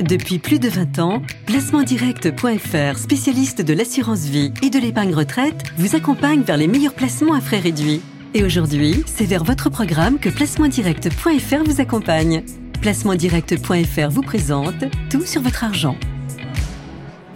Depuis plus de 20 ans, placementdirect.fr, spécialiste de l'assurance vie et de l'épargne retraite, vous accompagne vers les meilleurs placements à frais réduits. Et aujourd'hui, c'est vers votre programme que placementdirect.fr vous accompagne. Placementdirect.fr vous présente tout sur votre argent.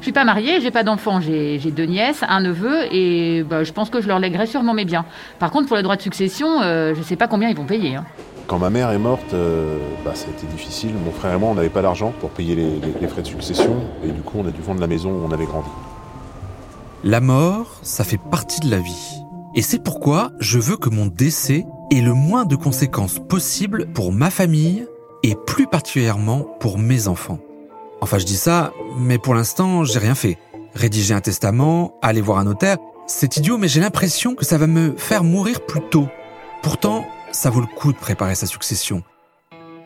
Je suis pas mariée, j'ai pas d'enfants, j'ai deux nièces, un neveu, et bah, je pense que je leur lèguerai sûrement mes biens. Par contre, pour les droits de succession, euh, je sais pas combien ils vont payer. Hein. Quand ma mère est morte, euh, bah, ça a été difficile. Mon frère et moi, on n'avait pas l'argent pour payer les, frais de succession. Et du coup, on a dû vendre la maison où on avait grandi. La mort, ça fait partie de la vie. Et c'est pourquoi je veux que mon décès ait le moins de conséquences possibles pour ma famille et plus particulièrement pour mes enfants. Enfin, je dis ça, mais pour l'instant, j'ai rien fait. Rédiger un testament, aller voir un notaire, c'est idiot, mais j'ai l'impression que ça va me faire mourir plus tôt. Pourtant, ça vaut le coup de préparer sa succession.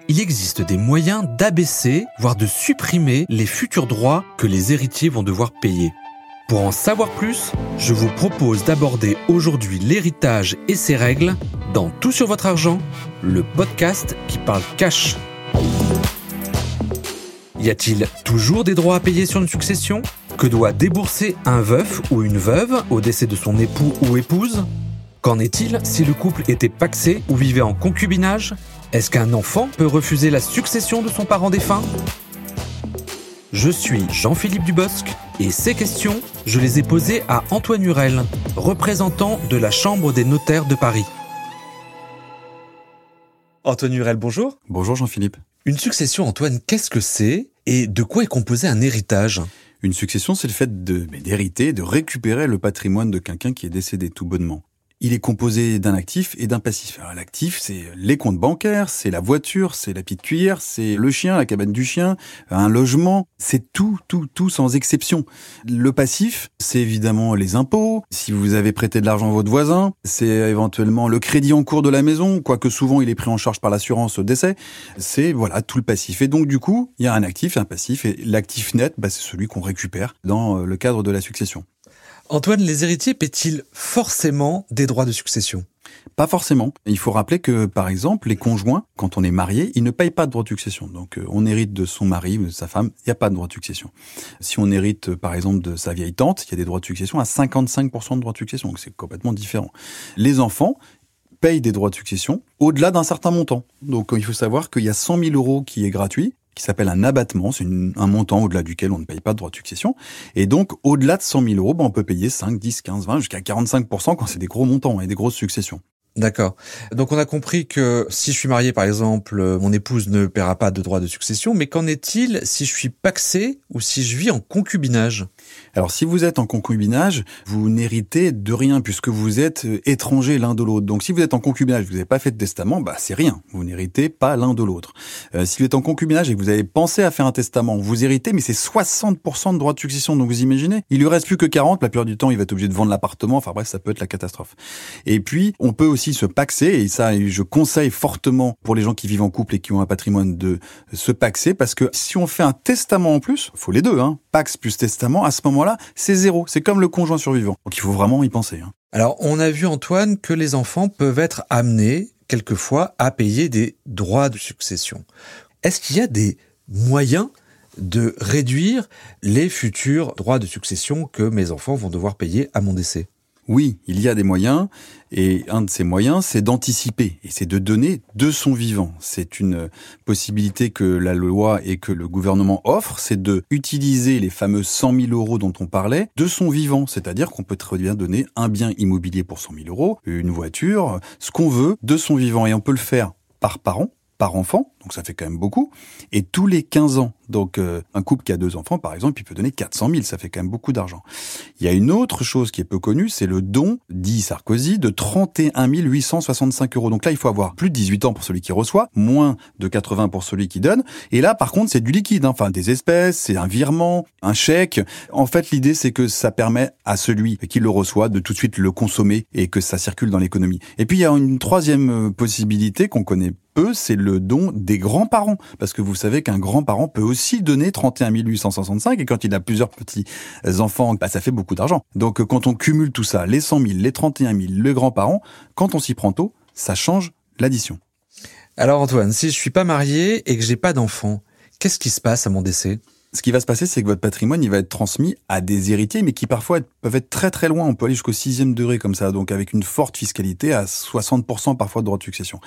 Il existe des moyens d'abaisser, voire de supprimer les futurs droits que les héritiers vont devoir payer. Pour en savoir plus, je vous propose d'aborder aujourd'hui l'héritage et ses règles dans Tout sur votre argent, le podcast qui parle cash. Y a-t-il toujours des droits à payer sur une succession? Que doit débourser un veuf ou une veuve au décès de son époux ou épouse? Qu'en est-il si le couple était paxé ou vivait en concubinage? Est-ce qu'un enfant peut refuser la succession de son parent défunt? Je suis Jean-Philippe Dubosc et ces questions, je les ai posées à Antoine Hurel, représentant de la Chambre des notaires de Paris. Antoine Hurel, bonjour. Bonjour Jean-Philippe. Une succession, Antoine, qu'est-ce que c'est et de quoi est composé un héritage? Une succession, c'est le fait d'hériter, de récupérer le patrimoine de quelqu'un qui est décédé tout bonnement il est composé d'un actif et d'un passif. L'actif, c'est les comptes bancaires, c'est la voiture, c'est la petite cuillère, c'est le chien, la cabane du chien, un logement, c'est tout, tout, tout sans exception. Le passif, c'est évidemment les impôts, si vous avez prêté de l'argent à votre voisin, c'est éventuellement le crédit en cours de la maison, quoique souvent il est pris en charge par l'assurance décès, c'est voilà tout le passif. Et donc du coup, il y a un actif et un passif, et l'actif net, bah, c'est celui qu'on récupère dans le cadre de la succession. Antoine, les héritiers paient-ils forcément des droits de succession? Pas forcément. Il faut rappeler que, par exemple, les conjoints, quand on est marié, ils ne payent pas de droits de succession. Donc, euh, on hérite de son mari, de sa femme, il n'y a pas de droit de succession. Si on hérite, par exemple, de sa vieille tante, il y a des droits de succession à 55% de droits de succession. Donc, c'est complètement différent. Les enfants, payent des droits de succession au-delà d'un certain montant. Donc il faut savoir qu'il y a 100 000 euros qui est gratuit qui s'appelle un abattement. C'est un montant au-delà duquel on ne paye pas de droit de succession. Et donc, au-delà de 100 000 euros, ben, on peut payer 5, 10, 15, 20, jusqu'à 45% quand c'est des gros montants et des grosses successions. D'accord. Donc on a compris que si je suis marié, par exemple, euh, mon épouse ne paiera pas de droit de succession, mais qu'en est-il si je suis paxé ou si je vis en concubinage? Alors si vous êtes en concubinage, vous n'héritez de rien puisque vous êtes euh, étrangers l'un de l'autre. Donc si vous êtes en concubinage, vous n'avez pas fait de testament, bah c'est rien. Vous n'héritez pas l'un de l'autre. Euh, si vous êtes en concubinage et que vous avez pensé à faire un testament, vous héritez, mais c'est 60% de droit de succession. Donc vous imaginez, il lui reste plus que 40. La plupart du temps, il va être obligé de vendre l'appartement. Enfin bref, ça peut être la catastrophe. Et puis on peut aussi se paxer, et ça je conseille fortement pour les gens qui vivent en couple et qui ont un patrimoine de se paxer, parce que si on fait un testament en plus, faut les deux, hein, pax plus testament, à ce moment-là, c'est zéro. C'est comme le conjoint survivant. Donc il faut vraiment y penser. Hein. Alors on a vu Antoine que les enfants peuvent être amenés quelquefois à payer des droits de succession. Est-ce qu'il y a des moyens de réduire les futurs droits de succession que mes enfants vont devoir payer à mon décès? Oui, il y a des moyens, et un de ces moyens, c'est d'anticiper, et c'est de donner de son vivant. C'est une possibilité que la loi et que le gouvernement offrent, c'est de utiliser les fameux 100 000 euros dont on parlait de son vivant, c'est-à-dire qu'on peut très bien donner un bien immobilier pour 100 000 euros, une voiture, ce qu'on veut de son vivant, et on peut le faire par parent, par enfant, donc ça fait quand même beaucoup, et tous les 15 ans. Donc euh, un couple qui a deux enfants, par exemple, il peut donner 400 000, ça fait quand même beaucoup d'argent. Il y a une autre chose qui est peu connue, c'est le don, dit Sarkozy, de 31 865 euros. Donc là, il faut avoir plus de 18 ans pour celui qui reçoit, moins de 80 pour celui qui donne. Et là, par contre, c'est du liquide, hein. enfin des espèces, c'est un virement, un chèque. En fait, l'idée, c'est que ça permet à celui qui le reçoit de tout de suite le consommer et que ça circule dans l'économie. Et puis, il y a une troisième euh, possibilité qu'on connaît peu, c'est le don des grands-parents. Parce que vous savez qu'un grand-parent peut aussi donner 31 865 et quand il a plusieurs petits enfants, bah, ça fait beaucoup d'argent. Donc quand on cumule tout ça, les 100 000, les 31 000, les grands-parents, quand on s'y prend tôt, ça change l'addition. Alors Antoine, si je suis pas marié et que j'ai pas d'enfant, Qu'est-ce qui se passe à mon décès? Ce qui va se passer, c'est que votre patrimoine, il va être transmis à des héritiers, mais qui parfois peuvent être très très loin. On peut aller jusqu'au sixième degré comme ça, donc avec une forte fiscalité à 60% parfois de droit de succession.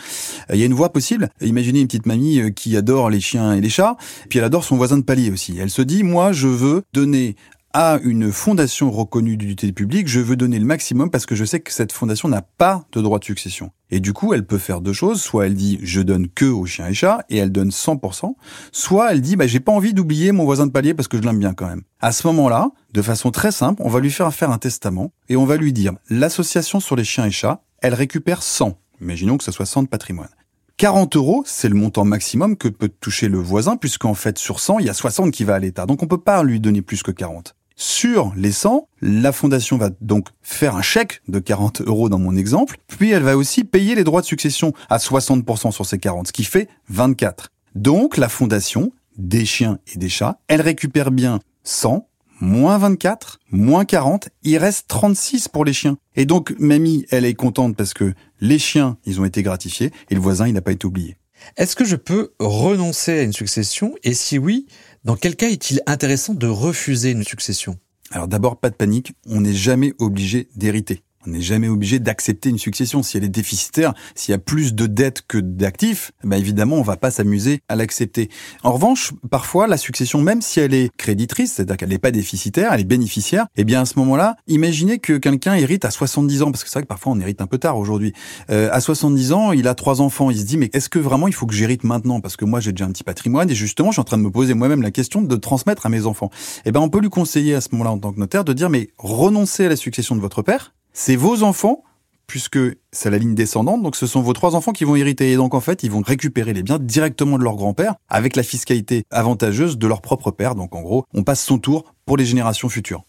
Euh, il y a une voie possible. Imaginez une petite mamie euh, qui adore les chiens et les chats, puis elle adore son voisin de palier aussi. Elle se dit, moi, je veux donner à une fondation reconnue d'utilité publique, je veux donner le maximum parce que je sais que cette fondation n'a pas de droit de succession. Et du coup, elle peut faire deux choses. Soit elle dit, je donne que aux chiens et chats, et elle donne 100%. Soit elle dit, bah, j'ai pas envie d'oublier mon voisin de palier parce que je l'aime bien quand même. À ce moment-là, de façon très simple, on va lui faire faire un testament et on va lui dire, l'association sur les chiens et chats, elle récupère 100. Imaginons que ce soit 100 de patrimoine. 40 euros, c'est le montant maximum que peut toucher le voisin, puisqu'en fait, sur 100, il y a 60 qui va à l'État. Donc on peut pas lui donner plus que 40. Sur les 100, la fondation va donc faire un chèque de 40 euros dans mon exemple, puis elle va aussi payer les droits de succession à 60% sur ces 40, ce qui fait 24. Donc la fondation, des chiens et des chats, elle récupère bien 100, moins 24, moins 40, il reste 36 pour les chiens. Et donc mamie, elle est contente parce que les chiens, ils ont été gratifiés et le voisin, il n'a pas été oublié. Est-ce que je peux renoncer à une succession? Et si oui, dans quel cas est-il intéressant de refuser une succession? Alors d'abord, pas de panique, on n'est jamais obligé d'hériter. On n'est jamais obligé d'accepter une succession. Si elle est déficitaire, s'il y a plus de dettes que d'actifs, ben évidemment, on va pas s'amuser à l'accepter. En revanche, parfois, la succession, même si elle est créditrice, c'est-à-dire qu'elle n'est pas déficitaire, elle est bénéficiaire, eh bien, à ce moment-là, imaginez que quelqu'un hérite à 70 ans, parce que c'est vrai que parfois on hérite un peu tard aujourd'hui. Euh, à 70 ans, il a trois enfants, il se dit, mais est-ce que vraiment il faut que j'hérite maintenant? Parce que moi, j'ai déjà un petit patrimoine et justement, je suis en train de me poser moi-même la question de transmettre à mes enfants. Eh ben, on peut lui conseiller à ce moment-là, en tant que notaire, de dire, mais renoncez à la succession de votre père, c'est vos enfants, puisque c'est la ligne descendante, donc ce sont vos trois enfants qui vont hériter. Et donc en fait, ils vont récupérer les biens directement de leur grand-père, avec la fiscalité avantageuse de leur propre père. Donc en gros, on passe son tour pour les générations futures.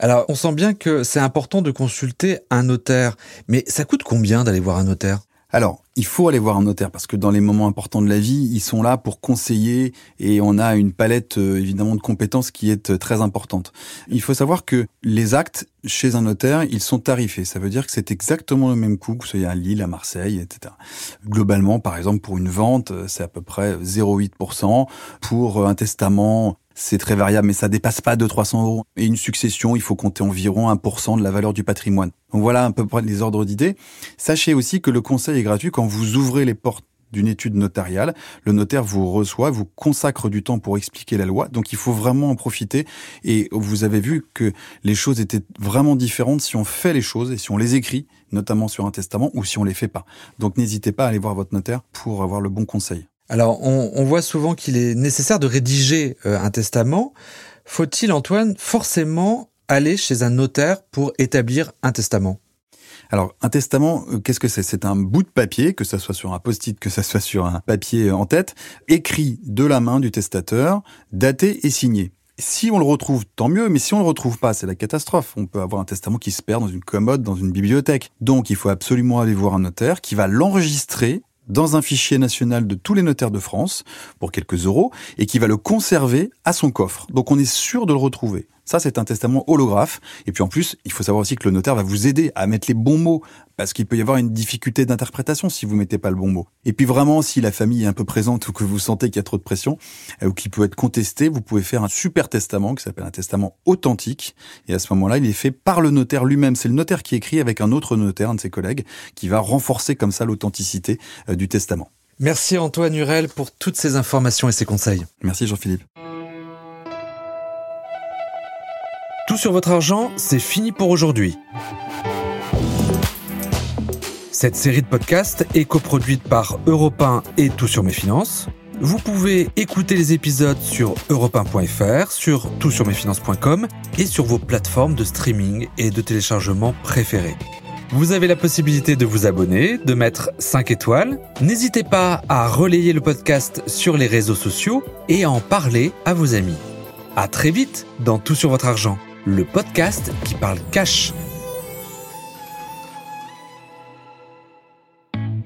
Alors, on sent bien que c'est important de consulter un notaire, mais ça coûte combien d'aller voir un notaire? Alors, il faut aller voir un notaire parce que dans les moments importants de la vie, ils sont là pour conseiller et on a une palette euh, évidemment de compétences qui est euh, très importante. Il faut savoir que les actes chez un notaire, ils sont tarifés. Ça veut dire que c'est exactement le même coût que ce soit à Lille, à Marseille, etc. Globalement, par exemple, pour une vente, euh, c'est à peu près 0,8%. Pour un testament, c'est très variable, mais ça dépasse pas 200-300 euros. Et une succession, il faut compter environ 1% de la valeur du patrimoine. Donc voilà un peu près les ordres d'idées. Sachez aussi que le conseil est gratuit quand vous ouvrez les portes d'une étude notariale. Le notaire vous reçoit, vous consacre du temps pour expliquer la loi. Donc il faut vraiment en profiter. Et vous avez vu que les choses étaient vraiment différentes si on fait les choses et si on les écrit, notamment sur un testament, ou si on les fait pas. Donc n'hésitez pas à aller voir votre notaire pour avoir le bon conseil. Alors, on, voit souvent qu'il est nécessaire de rédiger euh, un testament. Faut-il, Antoine, forcément aller chez un notaire pour établir un testament? Alors, un testament, euh, qu'est-ce que c'est? C'est un bout de papier, que ça soit sur un post-it, que ça soit sur un papier en tête, écrit de la main du testateur, daté et signé. Si on le retrouve, tant mieux, mais si on le retrouve pas, c'est la catastrophe. On peut avoir un testament qui se perd dans une commode, dans une bibliothèque. Donc, il faut absolument aller voir un notaire qui va l'enregistrer dans un fichier national de tous les notaires de France pour quelques euros et qui va le conserver à son coffre. Donc on est sûr de le retrouver. Ça, c'est un testament holographe. Et puis en plus, il faut savoir aussi que le notaire va vous aider à mettre les bons mots, parce qu'il peut y avoir une difficulté d'interprétation si vous mettez pas le bon mot. Et puis vraiment, si la famille est un peu présente ou que vous sentez qu'il y a trop de pression, euh, ou qu'il peut être contesté, vous pouvez faire un super testament qui s'appelle un testament authentique. Et à ce moment-là, il est fait par le notaire lui-même. C'est le notaire qui écrit avec un autre notaire, un de ses collègues, qui va renforcer comme ça l'authenticité euh, du testament. Merci Antoine Hurel pour toutes ces informations et ces conseils. Merci Jean-Philippe. Sur votre argent, c'est fini pour aujourd'hui. Cette série de podcasts est coproduite par Europe et Tout sur mes finances. Vous pouvez écouter les épisodes sur europe sur toutsurmesfinances.com et sur vos plateformes de streaming et de téléchargement préférées. Vous avez la possibilité de vous abonner, de mettre 5 étoiles. N'hésitez pas à relayer le podcast sur les réseaux sociaux et à en parler à vos amis. À très vite dans Tout sur votre argent le podcast qui parle cash.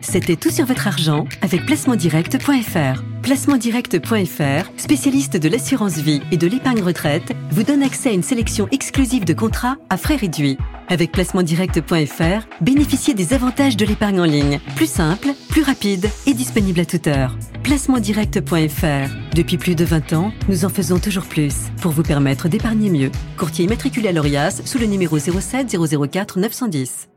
C'était tout sur votre argent avec placementdirect.fr. Placementdirect.fr, spécialiste de l'assurance vie et de l'épargne retraite, vous donne accès à une sélection exclusive de contrats à frais réduits Avec placementdirect.fr, bénéficiez des avantages de l'épargne en ligne. Plus simple, plus rapide et disponible à toute heure. Placementdirect.fr. Depuis plus de 20 ans, nous en faisons toujours plus pour vous permettre d'épargner mieux. Courtier immatriculé à l'ORIAS sous le numéro 07 004 910.